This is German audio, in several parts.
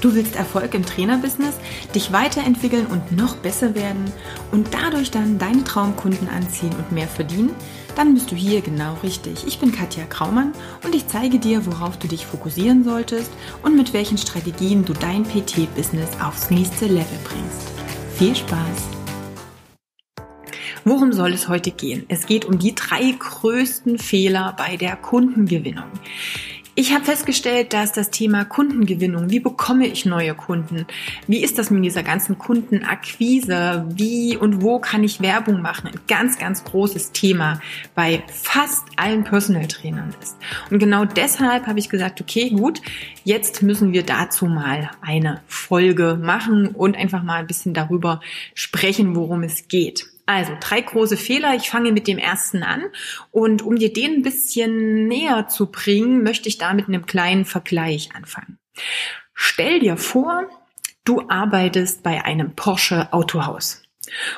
Du willst Erfolg im Trainerbusiness, dich weiterentwickeln und noch besser werden und dadurch dann deine Traumkunden anziehen und mehr verdienen? Dann bist du hier genau richtig. Ich bin Katja Kraumann und ich zeige dir, worauf du dich fokussieren solltest und mit welchen Strategien du dein PT-Business aufs nächste Level bringst. Viel Spaß! Worum soll es heute gehen? Es geht um die drei größten Fehler bei der Kundengewinnung. Ich habe festgestellt, dass das Thema Kundengewinnung, wie bekomme ich neue Kunden, wie ist das mit dieser ganzen Kundenakquise, wie und wo kann ich Werbung machen, ein ganz, ganz großes Thema bei fast allen Personal Trainern ist. Und genau deshalb habe ich gesagt, okay, gut, jetzt müssen wir dazu mal eine Folge machen und einfach mal ein bisschen darüber sprechen, worum es geht. Also drei große Fehler. Ich fange mit dem ersten an. Und um dir den ein bisschen näher zu bringen, möchte ich da mit einem kleinen Vergleich anfangen. Stell dir vor, du arbeitest bei einem Porsche Autohaus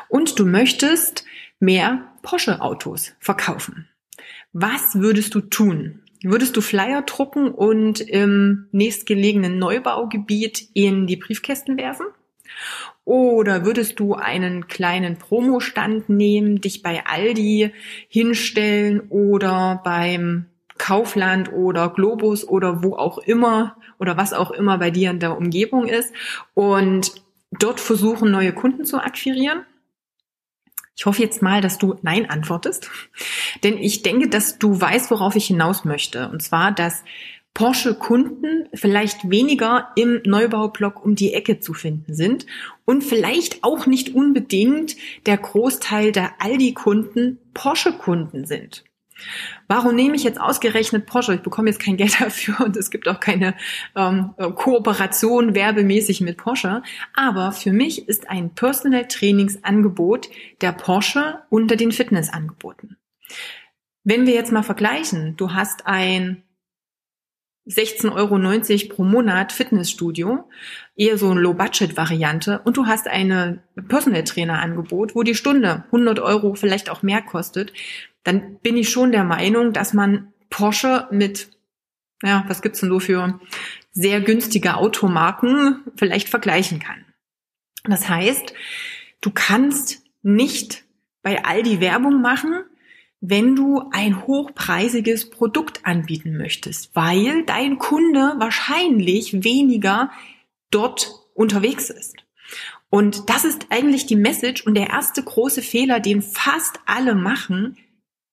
und du möchtest mehr Porsche Autos verkaufen. Was würdest du tun? Würdest du Flyer drucken und im nächstgelegenen Neubaugebiet in die Briefkästen werfen? Oder würdest du einen kleinen Promostand nehmen, dich bei Aldi hinstellen oder beim Kaufland oder Globus oder wo auch immer oder was auch immer bei dir in der Umgebung ist und dort versuchen, neue Kunden zu akquirieren? Ich hoffe jetzt mal, dass du Nein antwortest, denn ich denke, dass du weißt, worauf ich hinaus möchte. Und zwar, dass Porsche-Kunden vielleicht weniger im Neubaublock um die Ecke zu finden sind und vielleicht auch nicht unbedingt der Großteil der Aldi-Kunden Porsche-Kunden sind. Warum nehme ich jetzt ausgerechnet Porsche? Ich bekomme jetzt kein Geld dafür und es gibt auch keine ähm, Kooperation werbemäßig mit Porsche. Aber für mich ist ein Personal Trainingsangebot der Porsche unter den Fitnessangeboten. Wenn wir jetzt mal vergleichen, du hast ein 16,90 Euro pro Monat Fitnessstudio, eher so eine Low-Budget-Variante und du hast eine Personal-Trainer-Angebot, wo die Stunde 100 Euro vielleicht auch mehr kostet, dann bin ich schon der Meinung, dass man Porsche mit, ja, was gibt's denn so für sehr günstige Automarken vielleicht vergleichen kann. Das heißt, du kannst nicht bei Aldi Werbung machen, wenn du ein hochpreisiges Produkt anbieten möchtest, weil dein Kunde wahrscheinlich weniger dort unterwegs ist. Und das ist eigentlich die Message und der erste große Fehler, den fast alle machen.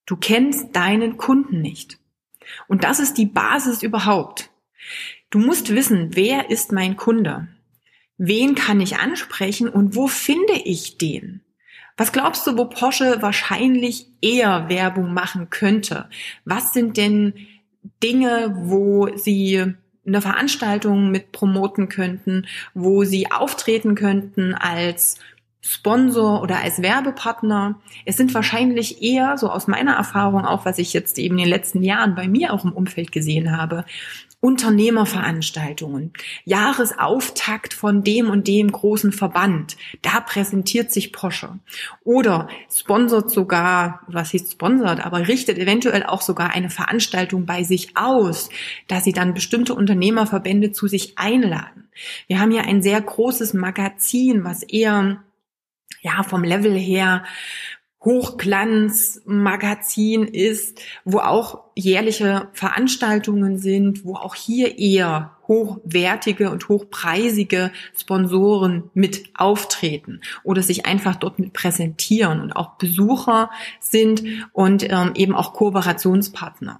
Du kennst deinen Kunden nicht. Und das ist die Basis überhaupt. Du musst wissen, wer ist mein Kunde? Wen kann ich ansprechen und wo finde ich den? Was glaubst du, wo Porsche wahrscheinlich eher Werbung machen könnte? Was sind denn Dinge, wo sie eine Veranstaltung mit promoten könnten, wo sie auftreten könnten als Sponsor oder als Werbepartner. Es sind wahrscheinlich eher, so aus meiner Erfahrung auch, was ich jetzt eben in den letzten Jahren bei mir auch im Umfeld gesehen habe, Unternehmerveranstaltungen, Jahresauftakt von dem und dem großen Verband. Da präsentiert sich Porsche. Oder sponsert sogar, was hieß sponsert, aber richtet eventuell auch sogar eine Veranstaltung bei sich aus, dass sie dann bestimmte Unternehmerverbände zu sich einladen. Wir haben ja ein sehr großes Magazin, was eher ja, vom Level her Hochglanzmagazin ist, wo auch jährliche Veranstaltungen sind, wo auch hier eher hochwertige und hochpreisige Sponsoren mit auftreten oder sich einfach dort mit präsentieren und auch Besucher sind und ähm, eben auch Kooperationspartner.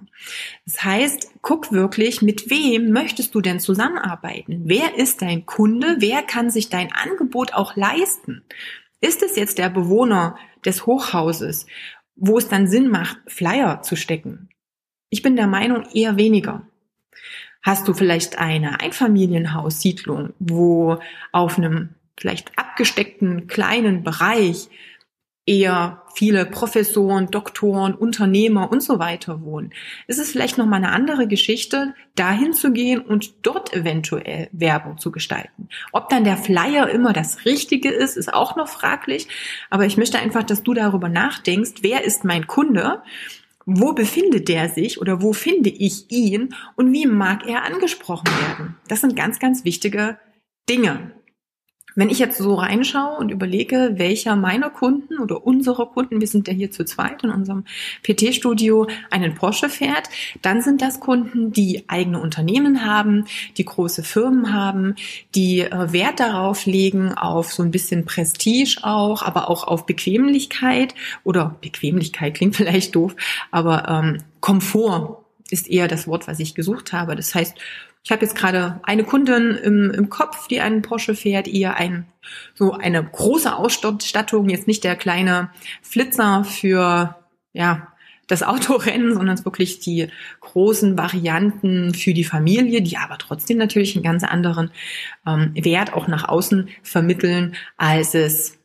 Das heißt, guck wirklich, mit wem möchtest du denn zusammenarbeiten? Wer ist dein Kunde? Wer kann sich dein Angebot auch leisten? Ist es jetzt der Bewohner des Hochhauses, wo es dann Sinn macht, Flyer zu stecken? Ich bin der Meinung eher weniger. Hast du vielleicht eine Einfamilienhaussiedlung, wo auf einem vielleicht abgesteckten kleinen Bereich eher viele Professoren, Doktoren, Unternehmer und so weiter wohnen. Es ist vielleicht noch mal eine andere Geschichte, dahin zu gehen und dort eventuell Werbung zu gestalten. Ob dann der Flyer immer das Richtige ist, ist auch noch fraglich. Aber ich möchte einfach, dass du darüber nachdenkst, wer ist mein Kunde? Wo befindet der sich oder wo finde ich ihn und wie mag er angesprochen werden? Das sind ganz, ganz wichtige Dinge, wenn ich jetzt so reinschaue und überlege, welcher meiner Kunden oder unserer Kunden, wir sind ja hier zu zweit in unserem PT-Studio, einen Porsche fährt, dann sind das Kunden, die eigene Unternehmen haben, die große Firmen haben, die äh, Wert darauf legen, auf so ein bisschen Prestige auch, aber auch auf Bequemlichkeit oder Bequemlichkeit klingt vielleicht doof, aber ähm, Komfort ist eher das Wort, was ich gesucht habe. Das heißt, ich habe jetzt gerade eine Kundin im, im Kopf, die einen Porsche fährt, ihr ein so eine große Ausstattung, jetzt nicht der kleine Flitzer für ja das Autorennen, sondern es wirklich die großen Varianten für die Familie, die aber trotzdem natürlich einen ganz anderen ähm, Wert auch nach außen vermitteln, als es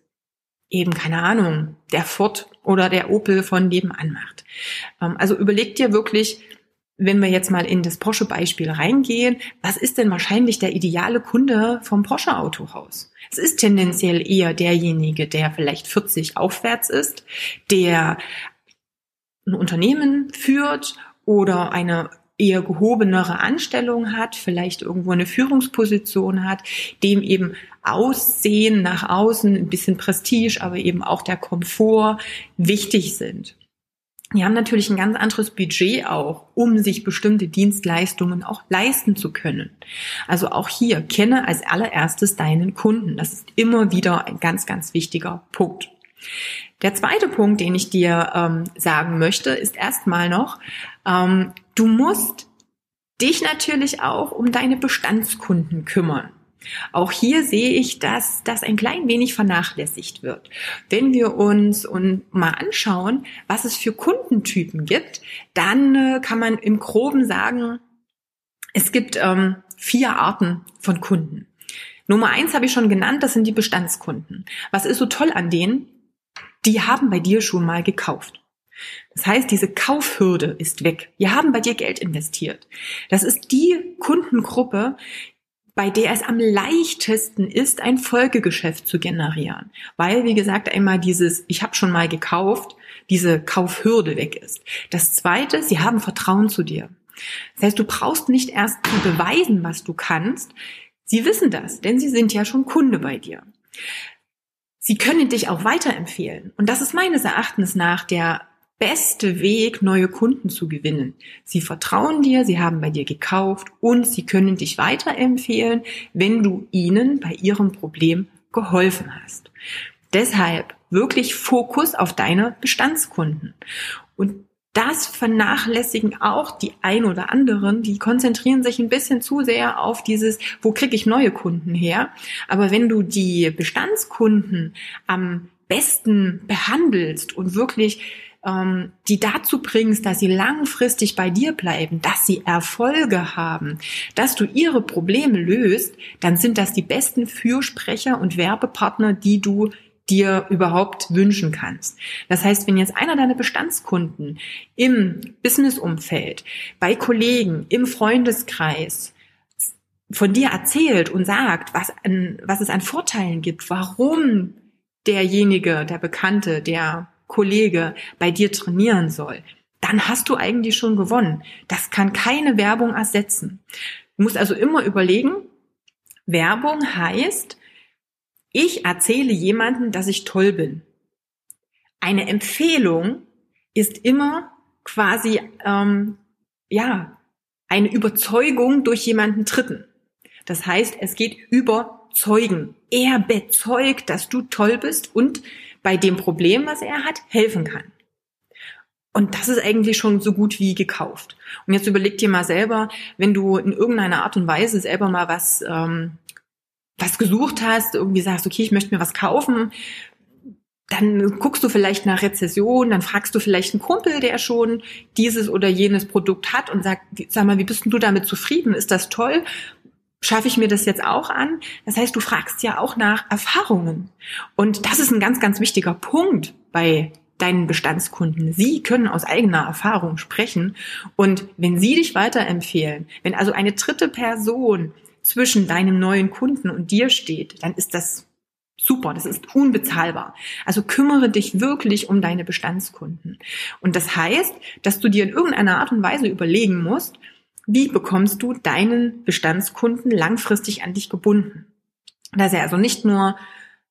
eben, keine Ahnung, der Ford oder der Opel von nebenan macht. Ähm, also überleg dir wirklich, wenn wir jetzt mal in das Porsche-Beispiel reingehen, was ist denn wahrscheinlich der ideale Kunde vom Porsche-Autohaus? Es ist tendenziell eher derjenige, der vielleicht 40 aufwärts ist, der ein Unternehmen führt oder eine eher gehobenere Anstellung hat, vielleicht irgendwo eine Führungsposition hat, dem eben Aussehen nach außen, ein bisschen Prestige, aber eben auch der Komfort wichtig sind. Die haben natürlich ein ganz anderes Budget auch, um sich bestimmte Dienstleistungen auch leisten zu können. Also auch hier kenne als allererstes deinen Kunden. Das ist immer wieder ein ganz, ganz wichtiger Punkt. Der zweite Punkt, den ich dir ähm, sagen möchte, ist erstmal noch, ähm, du musst dich natürlich auch um deine Bestandskunden kümmern. Auch hier sehe ich, dass das ein klein wenig vernachlässigt wird. Wenn wir uns und mal anschauen, was es für Kundentypen gibt, dann äh, kann man im Groben sagen, es gibt ähm, vier Arten von Kunden. Nummer eins habe ich schon genannt, das sind die Bestandskunden. Was ist so toll an denen? Die haben bei dir schon mal gekauft. Das heißt, diese Kaufhürde ist weg. Die haben bei dir Geld investiert. Das ist die Kundengruppe, bei der es am leichtesten ist, ein Folgegeschäft zu generieren. Weil, wie gesagt, einmal dieses, ich habe schon mal gekauft, diese Kaufhürde weg ist. Das Zweite, sie haben Vertrauen zu dir. Das heißt, du brauchst nicht erst zu beweisen, was du kannst. Sie wissen das, denn sie sind ja schon Kunde bei dir. Sie können dich auch weiterempfehlen. Und das ist meines Erachtens nach der beste Weg, neue Kunden zu gewinnen. Sie vertrauen dir, sie haben bei dir gekauft und sie können dich weiterempfehlen, wenn du ihnen bei ihrem Problem geholfen hast. Deshalb wirklich Fokus auf deine Bestandskunden. Und das vernachlässigen auch die ein oder anderen, die konzentrieren sich ein bisschen zu sehr auf dieses, wo kriege ich neue Kunden her. Aber wenn du die Bestandskunden am besten behandelst und wirklich ähm, die dazu bringst, dass sie langfristig bei dir bleiben, dass sie Erfolge haben, dass du ihre Probleme löst, dann sind das die besten Fürsprecher und Werbepartner, die du dir überhaupt wünschen kannst. Das heißt, wenn jetzt einer deiner Bestandskunden im Businessumfeld, bei Kollegen, im Freundeskreis von dir erzählt und sagt, was, an, was es an Vorteilen gibt, warum derjenige, der Bekannte, der Kollege bei dir trainieren soll, dann hast du eigentlich schon gewonnen. Das kann keine Werbung ersetzen. Du musst also immer überlegen, Werbung heißt, ich erzähle jemandem, dass ich toll bin. Eine Empfehlung ist immer quasi, ähm, ja, eine Überzeugung durch jemanden Dritten. Das heißt, es geht über Zeugen. Er bezeugt, dass du toll bist und bei dem Problem, was er hat, helfen kann. Und das ist eigentlich schon so gut wie gekauft. Und jetzt überleg dir mal selber, wenn du in irgendeiner Art und Weise selber mal was, ähm, was gesucht hast, irgendwie sagst, okay, ich möchte mir was kaufen, dann guckst du vielleicht nach Rezession, dann fragst du vielleicht einen Kumpel, der schon dieses oder jenes Produkt hat und sagt, sag mal, wie bist denn du damit zufrieden? Ist das toll? Schaffe ich mir das jetzt auch an? Das heißt, du fragst ja auch nach Erfahrungen. Und das ist ein ganz, ganz wichtiger Punkt bei deinen Bestandskunden. Sie können aus eigener Erfahrung sprechen. Und wenn sie dich weiterempfehlen, wenn also eine dritte Person zwischen deinem neuen Kunden und dir steht, dann ist das super, das ist unbezahlbar. Also kümmere dich wirklich um deine Bestandskunden. Und das heißt, dass du dir in irgendeiner Art und Weise überlegen musst, wie bekommst du deinen Bestandskunden langfristig an dich gebunden? dass er also nicht nur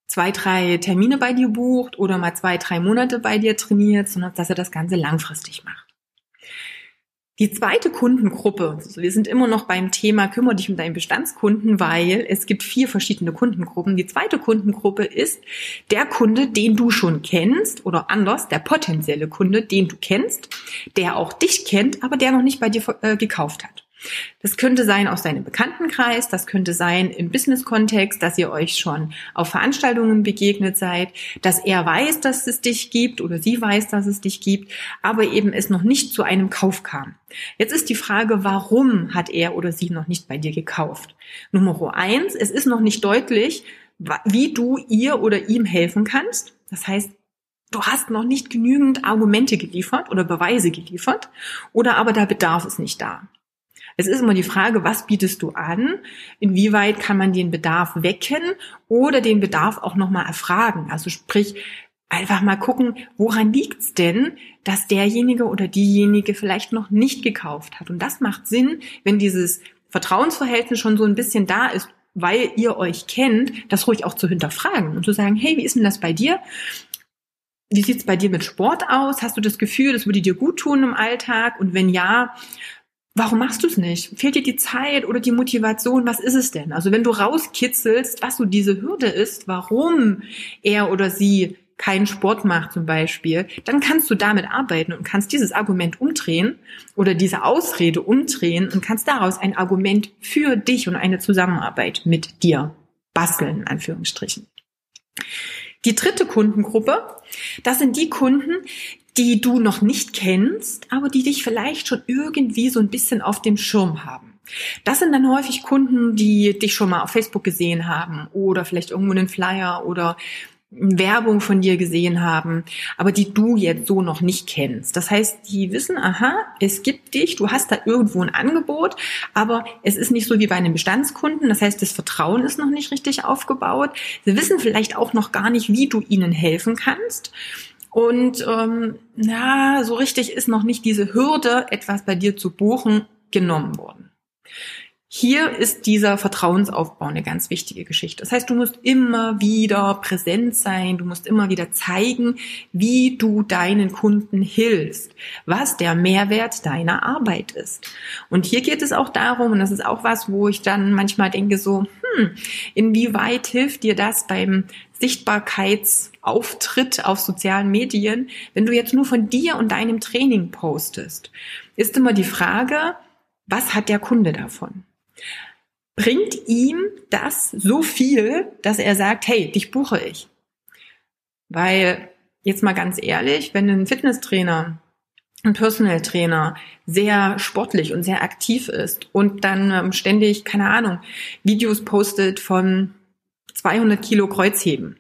zwei, drei Termine bei dir bucht oder mal zwei, drei Monate bei dir trainiert, sondern dass er das Ganze langfristig macht. Die zweite Kundengruppe, also wir sind immer noch beim Thema, kümmere dich um deinen Bestandskunden, weil es gibt vier verschiedene Kundengruppen. Die zweite Kundengruppe ist der Kunde, den du schon kennst oder anders, der potenzielle Kunde, den du kennst, der auch dich kennt, aber der noch nicht bei dir äh, gekauft hat. Das könnte sein aus deinem Bekanntenkreis, das könnte sein im Business-Kontext, dass ihr euch schon auf Veranstaltungen begegnet seid, dass er weiß, dass es dich gibt oder sie weiß, dass es dich gibt, aber eben es noch nicht zu einem Kauf kam. Jetzt ist die Frage, warum hat er oder sie noch nicht bei dir gekauft? Nummer eins, es ist noch nicht deutlich, wie du ihr oder ihm helfen kannst. Das heißt, du hast noch nicht genügend Argumente geliefert oder Beweise geliefert oder aber der Bedarf ist nicht da. Es ist immer die Frage, was bietest du an? Inwieweit kann man den Bedarf wecken oder den Bedarf auch nochmal erfragen? Also sprich, einfach mal gucken, woran liegt's denn, dass derjenige oder diejenige vielleicht noch nicht gekauft hat? Und das macht Sinn, wenn dieses Vertrauensverhältnis schon so ein bisschen da ist, weil ihr euch kennt, das ruhig auch zu hinterfragen und zu sagen, hey, wie ist denn das bei dir? Wie sieht's bei dir mit Sport aus? Hast du das Gefühl, das würde dir gut tun im Alltag? Und wenn ja, Warum machst du es nicht? Fehlt dir die Zeit oder die Motivation? Was ist es denn? Also wenn du rauskitzelst, was so diese Hürde ist, warum er oder sie keinen Sport macht zum Beispiel, dann kannst du damit arbeiten und kannst dieses Argument umdrehen oder diese Ausrede umdrehen und kannst daraus ein Argument für dich und eine Zusammenarbeit mit dir basteln, in Anführungsstrichen. Die dritte Kundengruppe, das sind die Kunden, die du noch nicht kennst, aber die dich vielleicht schon irgendwie so ein bisschen auf dem Schirm haben. Das sind dann häufig Kunden, die dich schon mal auf Facebook gesehen haben oder vielleicht irgendwo einen Flyer oder Werbung von dir gesehen haben, aber die du jetzt so noch nicht kennst. Das heißt, die wissen, aha, es gibt dich, du hast da irgendwo ein Angebot, aber es ist nicht so wie bei einem Bestandskunden. Das heißt, das Vertrauen ist noch nicht richtig aufgebaut. Sie wissen vielleicht auch noch gar nicht, wie du ihnen helfen kannst. Und ähm, na, so richtig ist noch nicht diese Hürde, etwas bei dir zu buchen, genommen worden. Hier ist dieser Vertrauensaufbau eine ganz wichtige Geschichte. Das heißt, du musst immer wieder präsent sein, du musst immer wieder zeigen, wie du deinen Kunden hilfst, was der Mehrwert deiner Arbeit ist. Und hier geht es auch darum, und das ist auch was, wo ich dann manchmal denke so, hm, inwieweit hilft dir das beim Sichtbarkeitsauftritt auf sozialen Medien, wenn du jetzt nur von dir und deinem Training postest? Ist immer die Frage, was hat der Kunde davon? Bringt ihm das so viel, dass er sagt, hey, dich buche ich. Weil, jetzt mal ganz ehrlich, wenn ein Fitnesstrainer, ein Personal Trainer sehr sportlich und sehr aktiv ist und dann ähm, ständig, keine Ahnung, Videos postet von 200 Kilo Kreuzheben,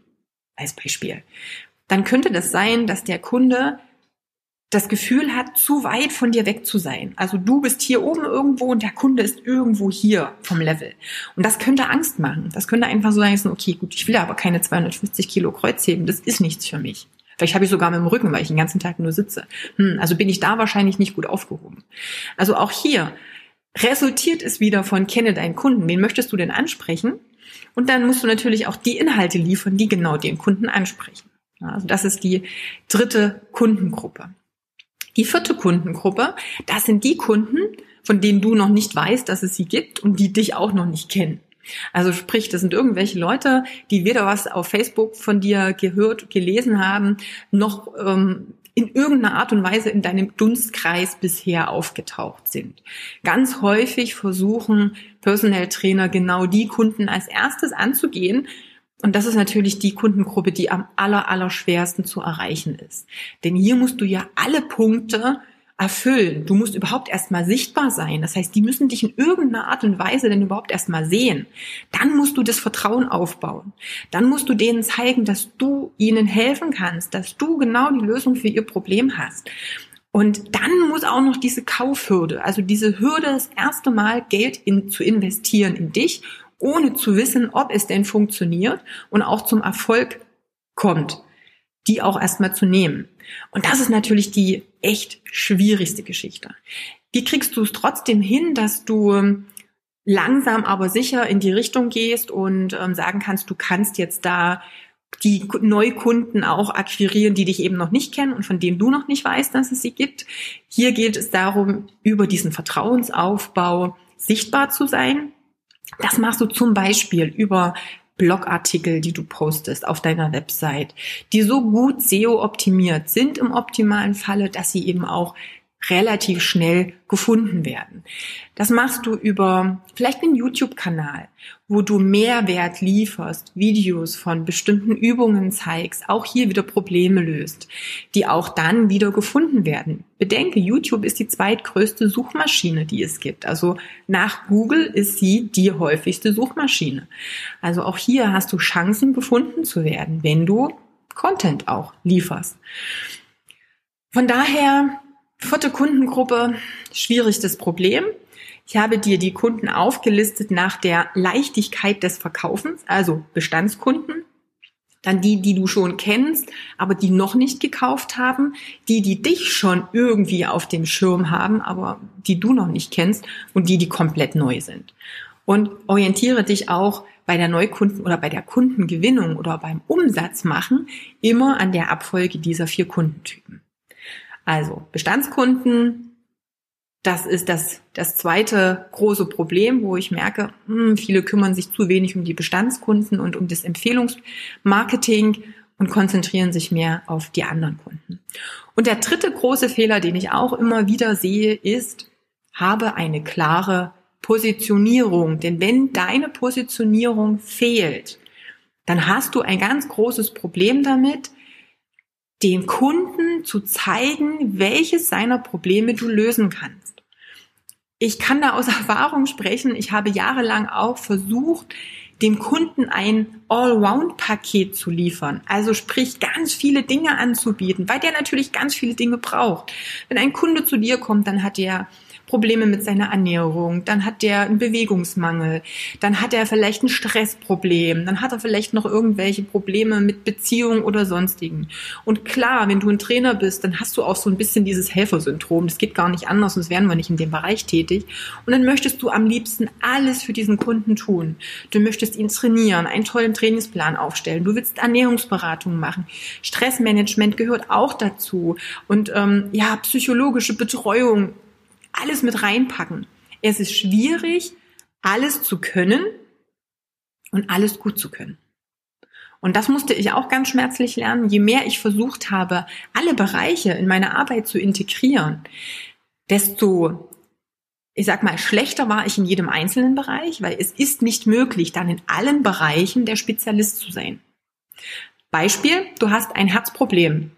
als Beispiel, dann könnte das sein, dass der Kunde das Gefühl hat, zu weit von dir weg zu sein. Also du bist hier oben irgendwo und der Kunde ist irgendwo hier vom Level. Und das könnte Angst machen. Das könnte einfach so sein, okay, gut, ich will aber keine 250 Kilo Kreuzheben, das ist nichts für mich. Vielleicht habe ich sogar mit dem Rücken, weil ich den ganzen Tag nur sitze. Hm, also bin ich da wahrscheinlich nicht gut aufgehoben. Also auch hier resultiert es wieder von kenne deinen Kunden. Wen möchtest du denn ansprechen? Und dann musst du natürlich auch die Inhalte liefern, die genau den Kunden ansprechen. Also das ist die dritte Kundengruppe. Die vierte Kundengruppe, das sind die Kunden, von denen du noch nicht weißt, dass es sie gibt und die dich auch noch nicht kennen. Also sprich, das sind irgendwelche Leute, die weder was auf Facebook von dir gehört, gelesen haben, noch ähm, in irgendeiner Art und Weise in deinem Dunstkreis bisher aufgetaucht sind. Ganz häufig versuchen Personal Trainer genau die Kunden als erstes anzugehen, und das ist natürlich die Kundengruppe, die am aller, aller schwersten zu erreichen ist. Denn hier musst du ja alle Punkte erfüllen. Du musst überhaupt erstmal sichtbar sein. Das heißt, die müssen dich in irgendeiner Art und Weise denn überhaupt erstmal sehen. Dann musst du das Vertrauen aufbauen. Dann musst du denen zeigen, dass du ihnen helfen kannst, dass du genau die Lösung für ihr Problem hast. Und dann muss auch noch diese Kaufhürde, also diese Hürde, das erste Mal Geld in, zu investieren in dich ohne zu wissen, ob es denn funktioniert und auch zum Erfolg kommt, die auch erstmal zu nehmen. Und das ist natürlich die echt schwierigste Geschichte. Wie kriegst du es trotzdem hin, dass du langsam aber sicher in die Richtung gehst und ähm, sagen kannst, du kannst jetzt da die Neukunden auch akquirieren, die dich eben noch nicht kennen und von denen du noch nicht weißt, dass es sie gibt. Hier geht es darum, über diesen Vertrauensaufbau sichtbar zu sein. Das machst du zum Beispiel über Blogartikel, die du postest auf deiner Website, die so gut SEO optimiert sind im optimalen Falle, dass sie eben auch relativ schnell gefunden werden. Das machst du über vielleicht einen YouTube-Kanal, wo du Mehrwert lieferst, Videos von bestimmten Übungen zeigst, auch hier wieder Probleme löst, die auch dann wieder gefunden werden. Bedenke, YouTube ist die zweitgrößte Suchmaschine, die es gibt. Also nach Google ist sie die häufigste Suchmaschine. Also auch hier hast du Chancen gefunden zu werden, wenn du Content auch lieferst. Von daher Vierte Kundengruppe, schwierigstes Problem. Ich habe dir die Kunden aufgelistet nach der Leichtigkeit des Verkaufens, also Bestandskunden, dann die, die du schon kennst, aber die noch nicht gekauft haben, die, die dich schon irgendwie auf dem Schirm haben, aber die du noch nicht kennst und die, die komplett neu sind. Und orientiere dich auch bei der Neukunden oder bei der Kundengewinnung oder beim Umsatz machen immer an der Abfolge dieser vier Kundentypen. Also Bestandskunden, das ist das, das zweite große Problem, wo ich merke, hm, viele kümmern sich zu wenig um die Bestandskunden und um das Empfehlungsmarketing und konzentrieren sich mehr auf die anderen Kunden. Und der dritte große Fehler, den ich auch immer wieder sehe, ist, habe eine klare Positionierung. Denn wenn deine Positionierung fehlt, dann hast du ein ganz großes Problem damit, dem Kunden zu zeigen, welches seiner Probleme du lösen kannst. Ich kann da aus Erfahrung sprechen. Ich habe jahrelang auch versucht, dem Kunden ein Allround-Paket zu liefern. Also sprich, ganz viele Dinge anzubieten, weil der natürlich ganz viele Dinge braucht. Wenn ein Kunde zu dir kommt, dann hat er Probleme mit seiner Ernährung, dann hat der einen Bewegungsmangel, dann hat er vielleicht ein Stressproblem, dann hat er vielleicht noch irgendwelche Probleme mit Beziehung oder sonstigen. Und klar, wenn du ein Trainer bist, dann hast du auch so ein bisschen dieses Helfersyndrom. Das geht gar nicht anders, sonst wären wir nicht in dem Bereich tätig. Und dann möchtest du am liebsten alles für diesen Kunden tun. Du möchtest ihn trainieren, einen tollen Trainingsplan aufstellen. Du willst Ernährungsberatung machen. Stressmanagement gehört auch dazu. Und ähm, ja, psychologische Betreuung alles mit reinpacken. Es ist schwierig, alles zu können und alles gut zu können. Und das musste ich auch ganz schmerzlich lernen. Je mehr ich versucht habe, alle Bereiche in meine Arbeit zu integrieren, desto, ich sag mal, schlechter war ich in jedem einzelnen Bereich, weil es ist nicht möglich, dann in allen Bereichen der Spezialist zu sein. Beispiel, du hast ein Herzproblem.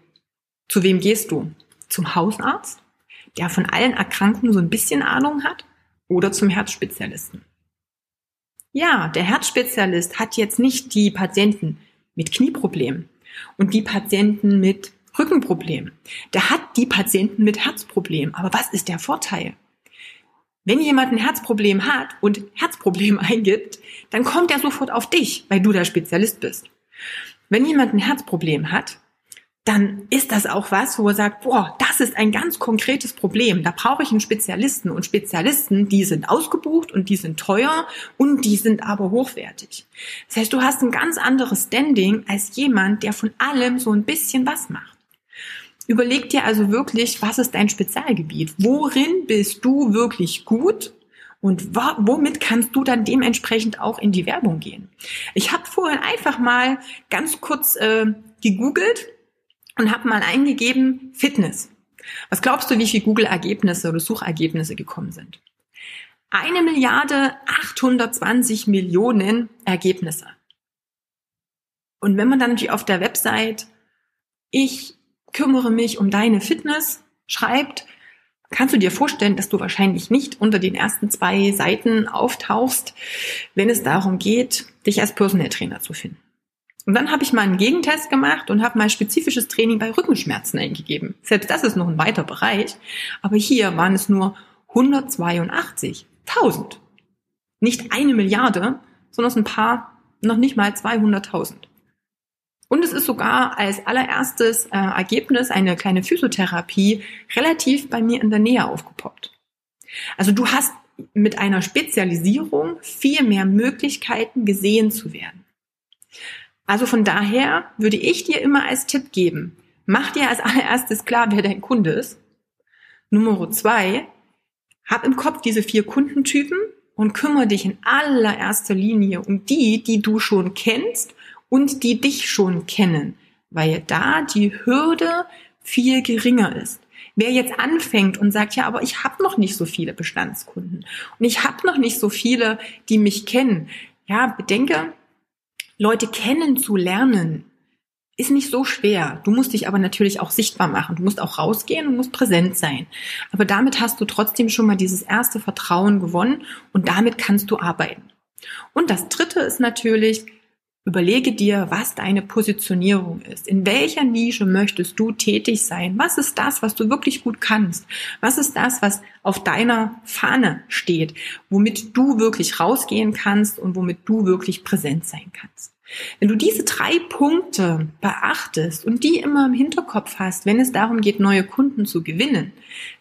Zu wem gehst du? Zum Hausarzt? Der von allen Erkrankungen so ein bisschen Ahnung hat, oder zum Herzspezialisten. Ja, der Herzspezialist hat jetzt nicht die Patienten mit Knieproblemen und die Patienten mit Rückenproblemen. Der hat die Patienten mit Herzproblemen. Aber was ist der Vorteil? Wenn jemand ein Herzproblem hat und Herzproblem eingibt, dann kommt er sofort auf dich, weil du der Spezialist bist. Wenn jemand ein Herzproblem hat, dann ist das auch was, wo er sagt, boah, das ist ein ganz konkretes Problem. Da brauche ich einen Spezialisten. Und Spezialisten, die sind ausgebucht und die sind teuer und die sind aber hochwertig. Das heißt, du hast ein ganz anderes Standing als jemand, der von allem so ein bisschen was macht. Überleg dir also wirklich, was ist dein Spezialgebiet? Worin bist du wirklich gut? Und womit kannst du dann dementsprechend auch in die Werbung gehen? Ich habe vorhin einfach mal ganz kurz äh, gegoogelt und habe mal eingegeben Fitness. Was glaubst du, wie viele Google-Ergebnisse oder Suchergebnisse gekommen sind? Eine Milliarde 820 Millionen Ergebnisse. Und wenn man dann natürlich auf der Website ich kümmere mich um deine Fitness schreibt, kannst du dir vorstellen, dass du wahrscheinlich nicht unter den ersten zwei Seiten auftauchst, wenn es darum geht, dich als Personal Trainer zu finden. Und dann habe ich mal einen Gegentest gemacht und habe mal spezifisches Training bei Rückenschmerzen eingegeben. Selbst das ist noch ein weiter Bereich. Aber hier waren es nur 182.000. Nicht eine Milliarde, sondern ein paar, noch nicht mal 200.000. Und es ist sogar als allererstes äh, Ergebnis eine kleine Physiotherapie relativ bei mir in der Nähe aufgepoppt. Also du hast mit einer Spezialisierung viel mehr Möglichkeiten gesehen zu werden. Also von daher würde ich dir immer als Tipp geben, mach dir als allererstes klar, wer dein Kunde ist. Nummer zwei, hab im Kopf diese vier Kundentypen und kümmere dich in allererster Linie um die, die du schon kennst und die dich schon kennen, weil da die Hürde viel geringer ist. Wer jetzt anfängt und sagt, ja, aber ich habe noch nicht so viele Bestandskunden und ich habe noch nicht so viele, die mich kennen. Ja, bedenke, Leute kennenzulernen ist nicht so schwer. Du musst dich aber natürlich auch sichtbar machen. Du musst auch rausgehen und musst präsent sein. Aber damit hast du trotzdem schon mal dieses erste Vertrauen gewonnen und damit kannst du arbeiten. Und das dritte ist natürlich, Überlege dir, was deine Positionierung ist. In welcher Nische möchtest du tätig sein? Was ist das, was du wirklich gut kannst? Was ist das, was auf deiner Fahne steht, womit du wirklich rausgehen kannst und womit du wirklich präsent sein kannst? Wenn du diese drei Punkte beachtest und die immer im Hinterkopf hast, wenn es darum geht, neue Kunden zu gewinnen,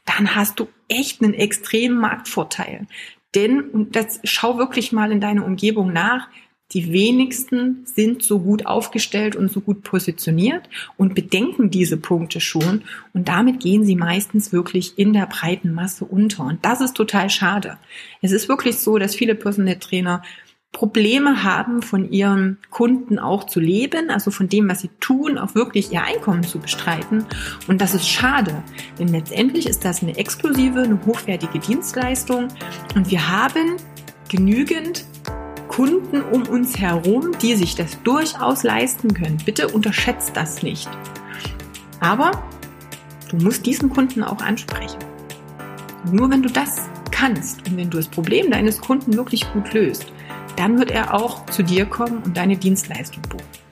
dann hast du echt einen extremen Marktvorteil. Denn, und das schau wirklich mal in deine Umgebung nach, die wenigsten sind so gut aufgestellt und so gut positioniert und bedenken diese Punkte schon und damit gehen sie meistens wirklich in der breiten Masse unter und das ist total schade. Es ist wirklich so, dass viele Personal Trainer Probleme haben, von ihren Kunden auch zu leben, also von dem, was sie tun, auch wirklich ihr Einkommen zu bestreiten. Und das ist schade, denn letztendlich ist das eine exklusive, eine hochwertige Dienstleistung und wir haben genügend Kunden um uns herum, die sich das durchaus leisten können. Bitte unterschätzt das nicht. Aber du musst diesen Kunden auch ansprechen. nur wenn du das kannst und wenn du das Problem deines Kunden wirklich gut löst, dann wird er auch zu dir kommen und deine Dienstleistung buchen.